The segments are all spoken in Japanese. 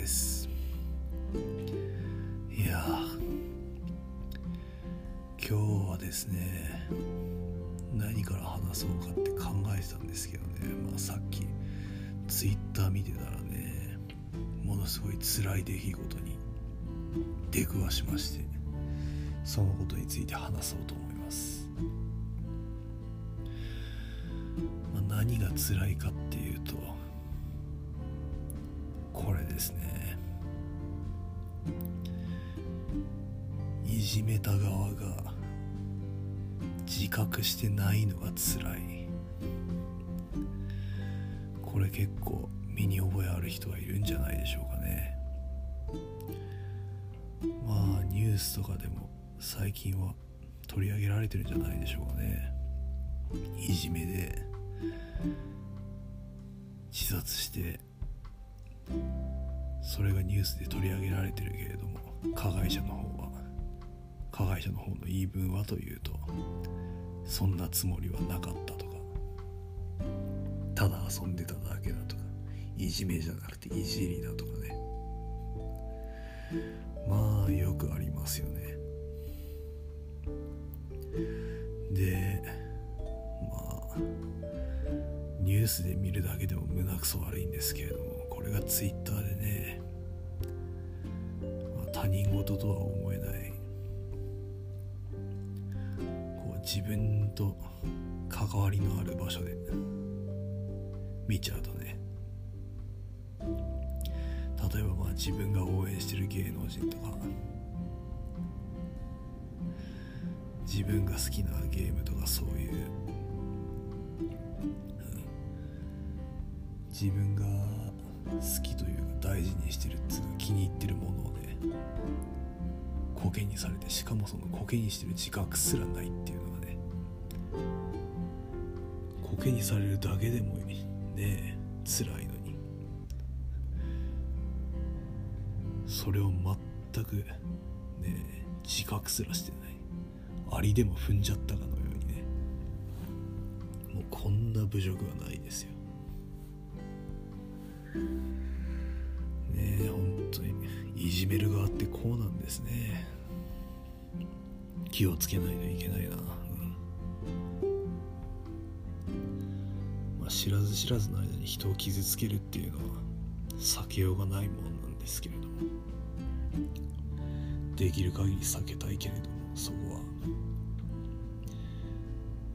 いです。いや今日はですね何から話そうかって考えてたんですけどね、まあ、さっきツイッター見てたらねものすごい辛い出来事に出くわしましてそのことについて話そうと思います、まあ、何が辛いかってじめた側が自覚してないのが辛い。これ結構身に覚えある人はいるんじゃないでしょうかね。まあニュースとかでも最近は取り上げられてるんじゃないでしょうかね。いじめで自殺してそれがニュースで取り上げられてるけれども加害者の方加害者の方の言い分はというとそんなつもりはなかったとかただ遊んでただけだとかいじめじゃなくていじりだとかね。まあよくありますよね。でまあニュースで見るだけでも胸くそ悪いんですけれどもこれがツイッターでね、まあ、他人事とは思自分と関わりのある場所で。見ちゃうとね。例えばまあ自分が応援してる芸能人とか。自分が好きなゲームとかそういう、うん、自分が好きというか大事にしてるっつうか気に入ってるものをね。コケにされてしかもそのコケにしてる自覚すらないっていうのがねコケにされるだけでもね辛いのに。それを全くね自覚すらしてない。アリでも踏んじゃったかのようにね。もうこんな侮辱はないですよ。ねえ本当にいじめる側ってこうなんですね。気をつけないといけないな、知らず知らずの間に人を傷つけるっていうのは避けようがないもんなんですけれども。できる限り避けたいけれどもそこは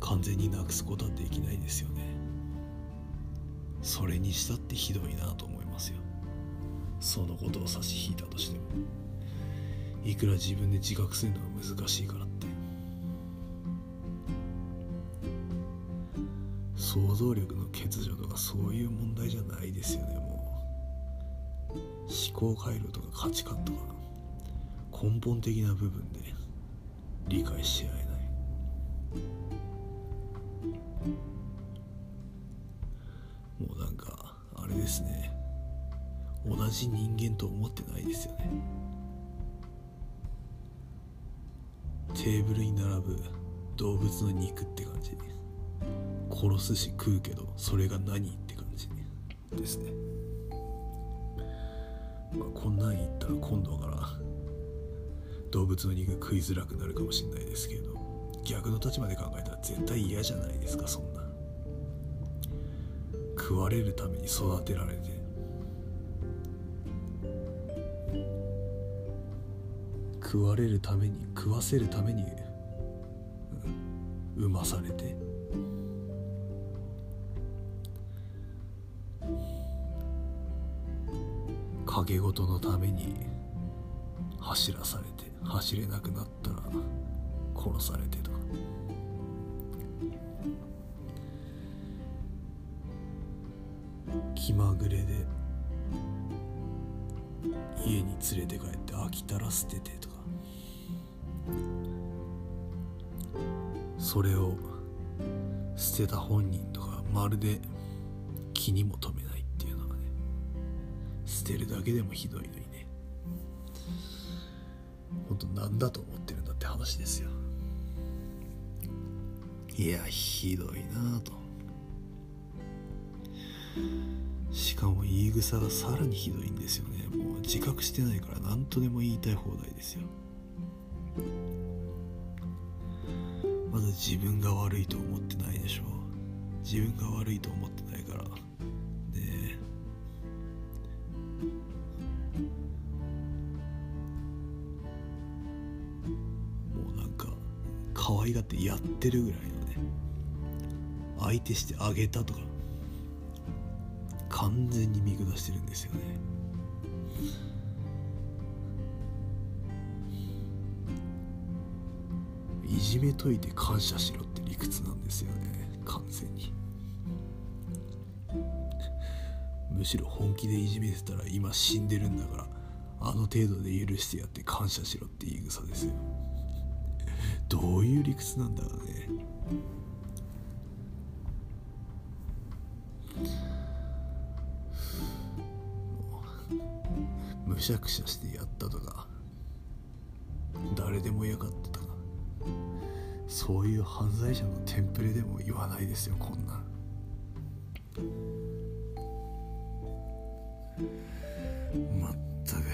完全になくすことはできないですよね。それにしたってひどいなと思いますよ。そのことを差し引いたとしてもいくら自分で自覚するのが難しいからって想像力の欠如とかそういう問題じゃないですよね。もう。思考回路とか価値観とか根本的な部分で。理解し合えない。もうなんかあれですね。同じ人間と思ってないですよね。テーブルに並ぶ動物の肉って感じ。殺すし食うけどそれが何って感じですね。まあこんなん言ったら今度から動物の肉食いづらくなるかもしれないですけど逆の立場で考えたら絶対嫌じゃないですかそんな。食われるために育てられて。食われるために食わせるために、うん、産まされて。影事のために走らされて走れなくなったら殺されてとか。気まぐれで家に連れて帰って飽きたら捨ててとか。それを捨てた本人とかまるで気にも留めない。てるだけでもひどいのにね。本当なんだと思ってるんだって話ですよ。いやひどいなぁと。しかも言い草がさらにひどいんですよね。もう自覚してないから何とでも言いたい放題ですよ。まだ自分が悪いと思ってないでしょ自分が悪いと思って可愛がってやってるぐらいのね相手してあげたとか完全に見下してるんですよね。いじめといて感謝しろって理屈なんですよね完全に。むしろ本気でいじめてたら今死んでるんだからあの程度で許してやって感謝しろって言い草ですよ。どういう理屈なんだろうね。むしゃくしゃしてやったとか誰でも嫌がったとかそういう犯罪者のテンプレでも言わないですよこんな。まったく、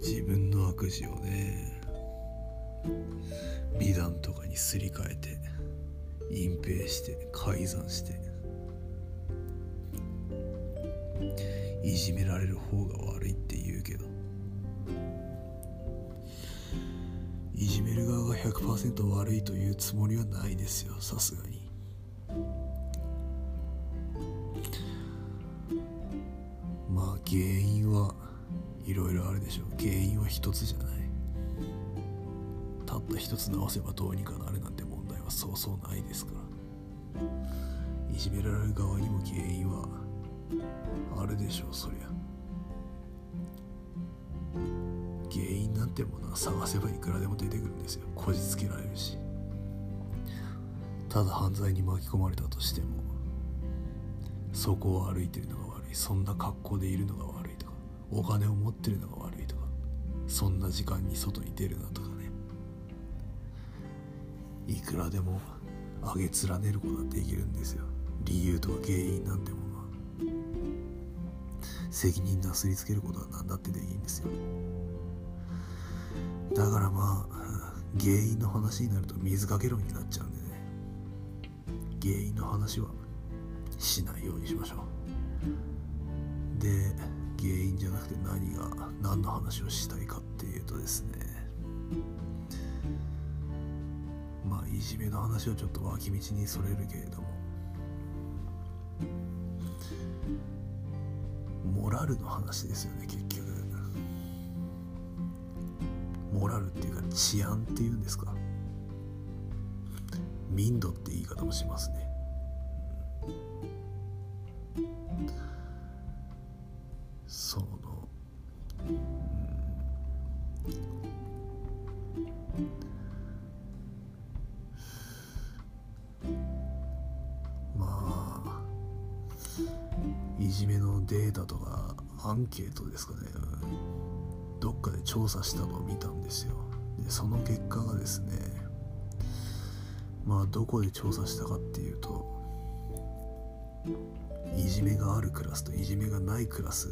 自分の悪事をね。美談とかにすり替えて隠蔽して改ざんしていじめられる方が悪いって言うけど。いじめる側が100%悪いというつもりはないですよさすがに。つ直せばどうにかなるなんて問題はそうそうないですから。いじめられる側にも原因はあるでしょうそりゃ。原因なんてものは探せばいくらでも出てくるんですよ。こじつけられるし。ただ犯罪に巻き込まれたとしてもそこを歩いてるのが悪い。そんな格好でいるのが悪いとかお金を持ってるのが悪いとかそんな時間に外に出るなとかいくらでも上げ連ねることができるんですよ。理由とか原因なんてものは。責任なすりつけることは何だってできるんですよ。だからまあ原因の話になると水かけ論になっちゃうんでね。原因の話はしないようにしましょう。で原因じゃなくて何が何の話をしたいかっていうとですね。まあいじめの話をちょっと脇道にそれるけれども。モラルの話ですよね結局。モラルっていうか治安っていうんですか。民度って言い方もしますね。アンケートですかね、どっかで調査したのを見たんですよ。でその結果がですねまあどこで調査したかっていうといじめがあるクラスといじめがないクラス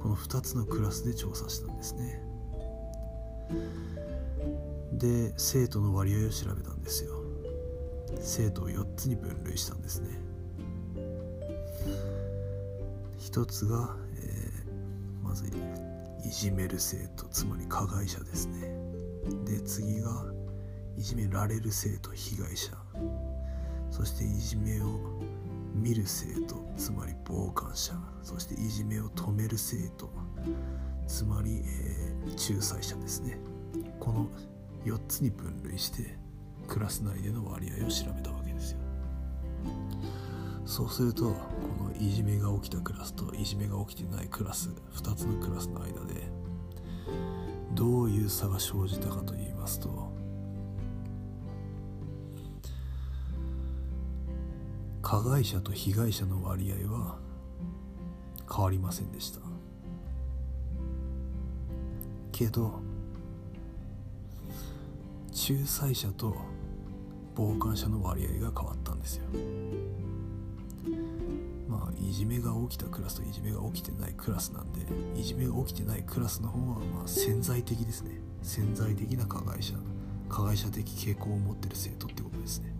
この2つのクラスで調査したんですね。で生徒の割合を調べたんですよ。生徒を4つに分類したんですね。1つが、まずいじめる生徒つまり加害者ですね。で次がいじめられる生徒被害者。そしていじめを見る生徒つまり傍観者。そしていじめを止める生徒。つまり、えー、仲裁者ですね。この4つに分類してクラス内での割合を調べたわけです。そうするとこのいじめが起きたクラスといじめが起きてないクラス2つのクラスの間でどういう差が生じたかと言いますと加害者と被害者の割合は変わりませんでした。けど仲裁者と傍観者の割合が変わったんですよ。あいじめが起きたクラスといじめが起きてないクラスなんでいじめが起きてないクラスの方はまあ潜在的ですね。潜在的な加害者加害者的傾向を持ってる生徒ってことですね。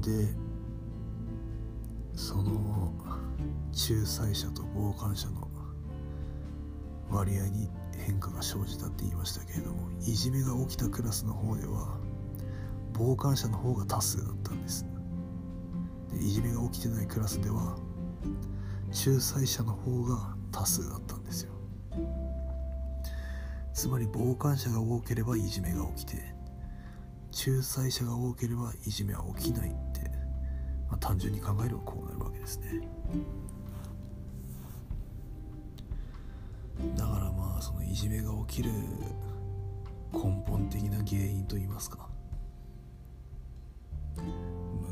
でその仲裁者と傍観者の割合に変化が生じたって言いましたけれどもいじめが起きたクラスの方では傍観者の方が多数だったんです。でいじめが起きてないクラスでは仲裁者の方が多数だったんですよ。つまり傍観者が多ければいじめが起きて仲裁者が多ければいじめは起きないって、まあ、単純に考えればこうなるわけですね。だからいじめが起きる根本的な原因といいますか。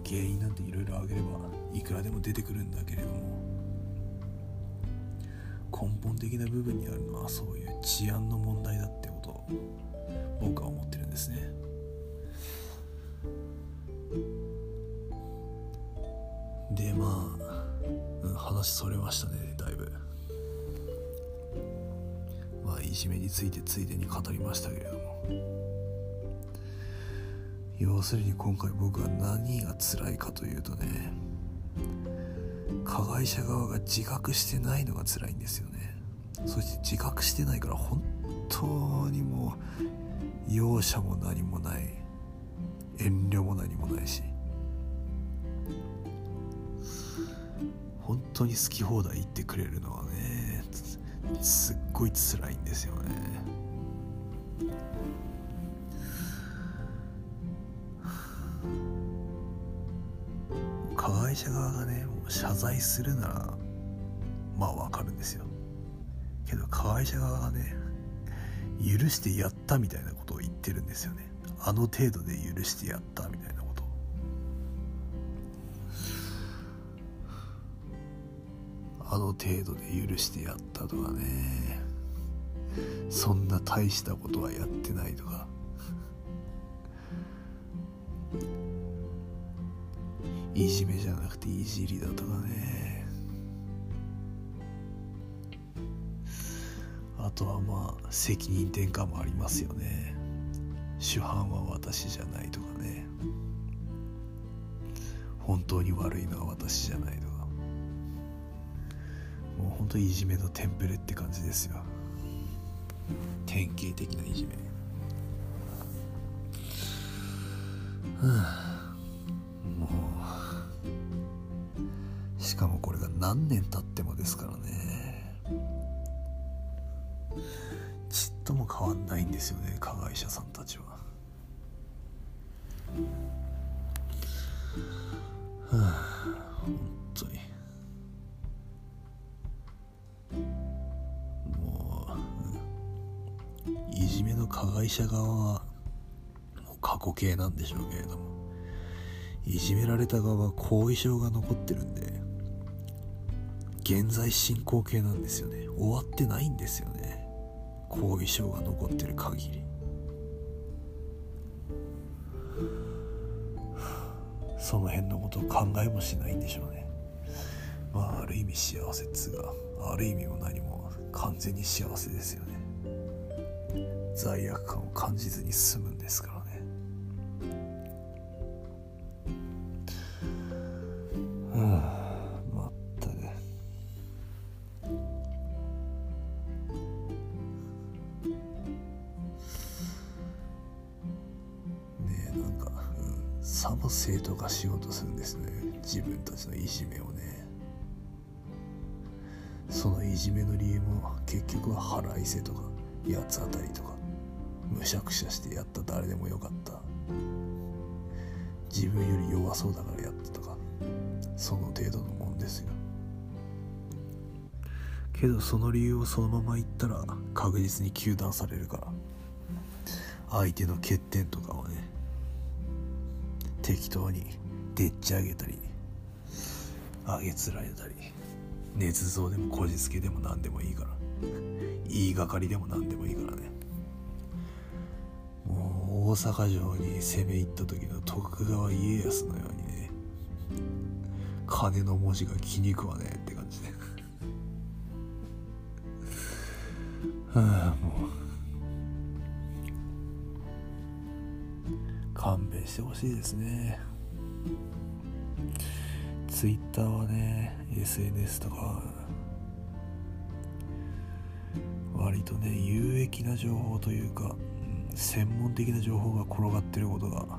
原因なんていろいろ挙げればいくらでも出てくるんだけれども。根本的な部分にあるのはそういう治安の問題だってこと。を僕は思ってるんですね。でまあ、話それましたねだいぶ。まあいじめについてついでに語りましたけれども。要するに今回僕は何が辛いかというとね加害者側が自覚してないのが辛いんですよね。そして自覚してないから本当にもう容赦も何もない遠慮も何もないし本当に好き放題言ってくれるのはねすっごい辛いんですよね。加害者側がねもう謝罪するならまあわかるんですよ。けど加害者側がね許してやったみたいなことを言ってるんですよね。あの程度で許してやったみたいなあの程度で許してやったとかね。そんな大したことはやってないとか。いじめじゃなくていじりだとかね。あとはまあ責任転嫁もありますよね。主犯は私じゃないとかね。本当に悪いのは私じゃないとか。もう本当いじめのテンプレって感じですよ。典型的ないじめ。もう。しかもこれが何年経ってもですからね。ちっとも変わんないんですよね加害者さんたちは。はあ、本当に加害者側はもう過去形なんでしょうけれどもいじめられた側は後遺症が残ってるんで現在進行形なんですよね。終わってないんですよね。後遺症が残ってる限り。その辺のことを考えもしないんでしょうね。まあある意味幸せっつうがある意味も何も完全に幸せですよね。罪悪感を感じずに済むんですからね。うんさも生徒がしようとするんですね。自分たちのいじめをね。そのいじめの理由も結局は腹いせとか八つ当たりとか。むしゃくしゃしてやった誰でもよかった。自分より弱そうだからやったとか。その程度のもんですよ。けどその理由をそのまま言ったら確実に糾弾されるから。相手の欠点とかをね。適当にでっち上げたり。上げつられたり。捏造でもこじつけでも何でもいいから。言いがかりでも何でもいいからね。大阪城に攻め入った時の徳川家康のようにね金の文字が気に食わねえって感じで。は あもう。勘弁してほしいですね。ツイッターはね SNS とか割とね有益な情報というか、専門的な情報が転がってることが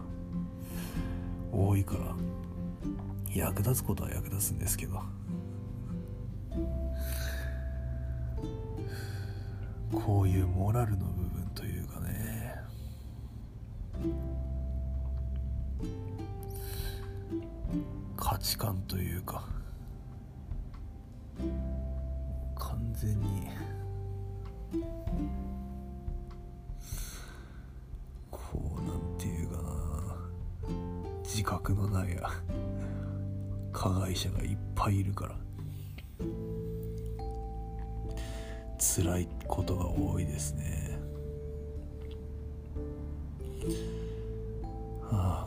多いから役立つことは役立つんですけど。こういうモラルの部分というかね。価値観というか完全に自覚のないや加害者がいっぱいいるから。辛いことが多いですね。ああ。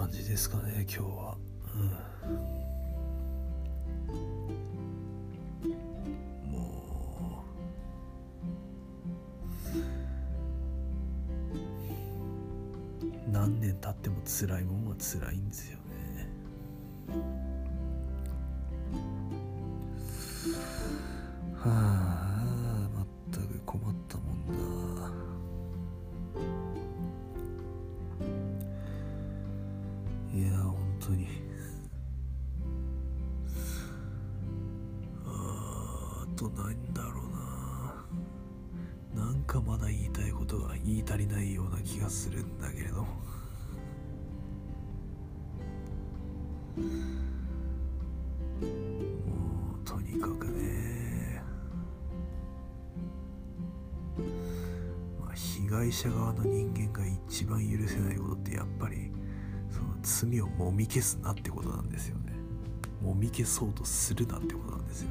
感じですかね今日は。うん。もう。何年経っても辛いもんは辛いんですよね。もうとにかくねまあ被害者側の人間が一番許せないことってやっぱりその罪をもみ消すなってことなんですよね。もみ消そうとするなってことなんですよ。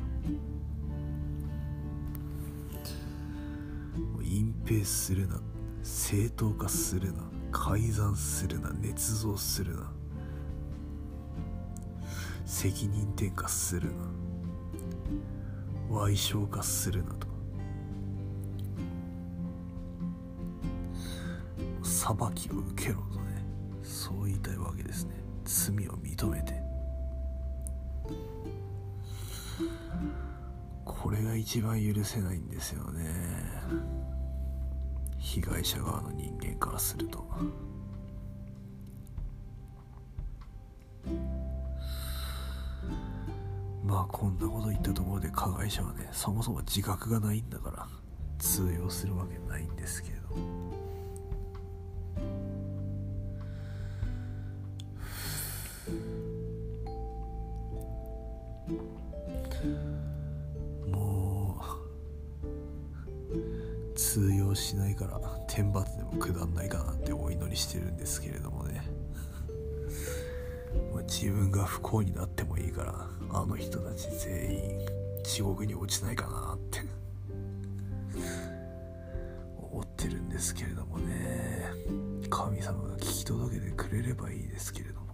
もう隠蔽するな。正当化するな。改ざんするな。捏造するな。責任転嫁するな。賠償化するなと。裁きを受けろとね。そう言いたいわけですね。罪を認めて。これが一番許せないんですよね。被害者側の人間からすると。まあこんなこと言ったところで加害者はねそもそも自覚がないんだから通用するわけないんですけれど全員地獄に落ちないかなって。思ってるんですけれどもね。神様が聞き届けてくれればいいですけれども。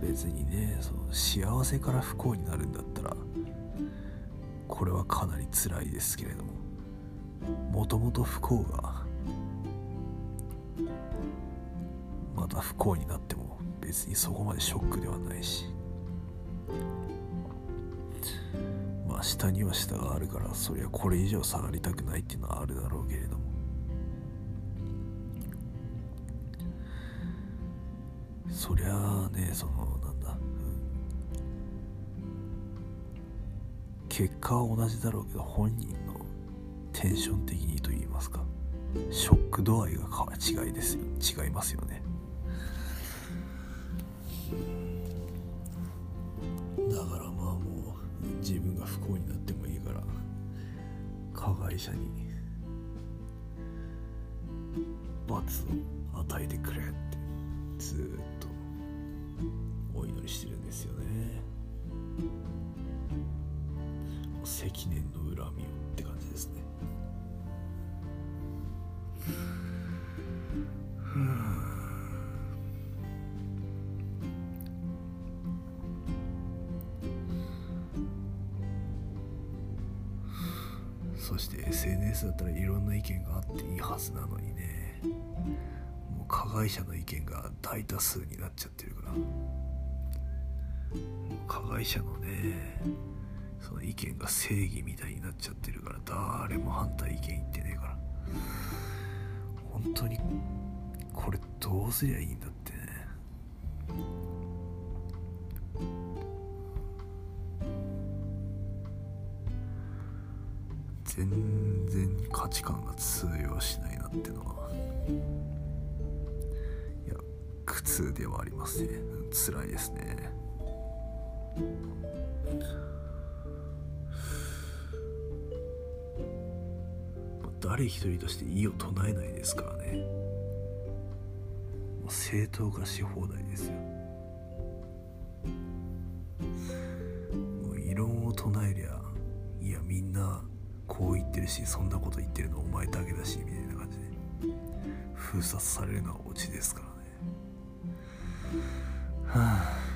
別にねその幸せから不幸になるんだったらこれはかなり辛いですけれども。もともと不幸がた不幸になっても別にそこまでショックではないし。まあ下には下があるからそりゃこれ以上下がりたくないっていうのはあるだろうけれども。そりゃあねそのなんだ、結果は同じだろうけど本人のテンション的にと言いますかショック度合いが違いです違いますよね。だからまあもう自分が不幸になってもいいから加害者に罰を与えてくれってずっとお祈りしてるんですよね。積年の恨みをって感じですね。そして SNS だったらいろんな意見があっていいはずなのにね。もう加害者の意見が大多数になっちゃってるから。加害者のねその意見が正義みたいになっちゃってるから誰も反対意見言ってねえから。本当にこれどうすりゃいいんだってね。全然価値観が通用しないなってのはいや苦痛ではありますね。辛いですね。誰一人として異を唱えないですからね。正当化し放題ですよ。しそんなこと言ってるのお前だけだしみたいな感じで。封殺されるのはオチですからね。はあ。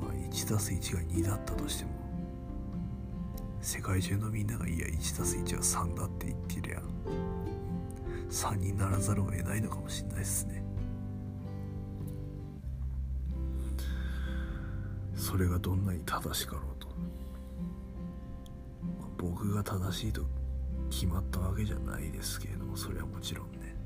まあ1たす1が2だったとしても世界中のみんながいや1たす1は3だって言ってりゃ3にならざるを得ないのかもしれないですね。それがどんなに正しかろうと、ま僕が正しいと決まったわけじゃないですけれどもそれはもちろんね。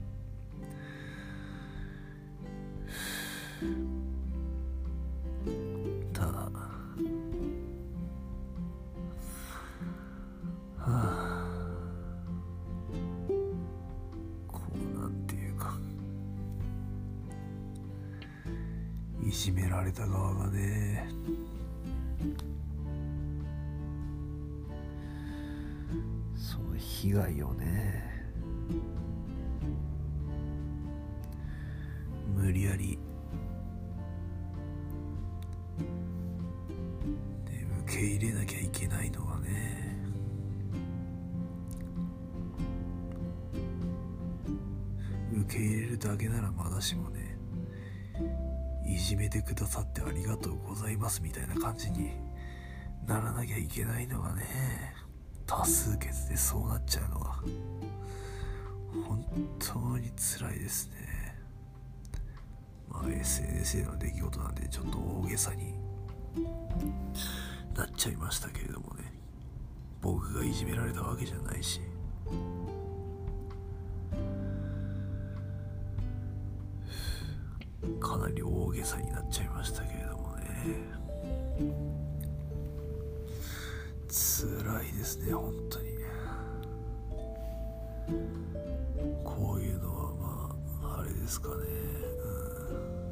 入れなきゃいけないのがね。受け入れるだけならまだしもねいじめてくださってありがとうございますみたいな感じにならなきゃいけないのがね多数決でそうなっちゃうのは本当に辛いですね。まあ SNS での出来事なんでちょっと大げさに。なっちゃいましたけれどもね。僕がいじめられたわけじゃないし。かなり大げさになっちゃいましたけれどもね。辛いですね本当に。こういうのはまああれですかね、うん、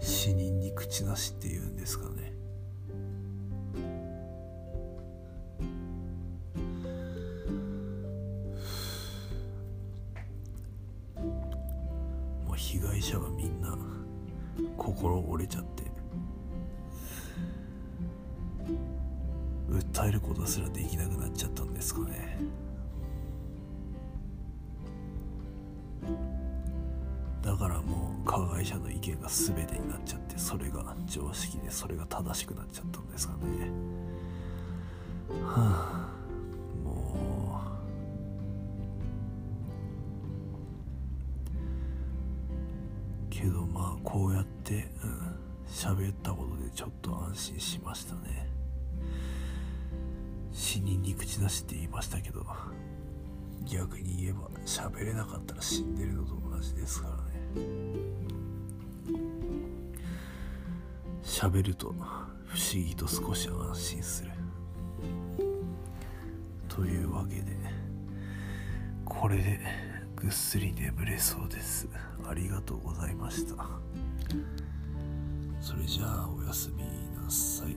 死人に口なしっていうんですかね。けどまあこうやってうん喋ったことでちょっと安心しましたね。死人に口なしって言いましたけど逆に言えば喋れなかったら死んでるのと同じですからね。喋ると不思議と少し安心する。というわけでこれでぐっすり眠れそうです。ありがとうございました。それじゃあおやすみなさい。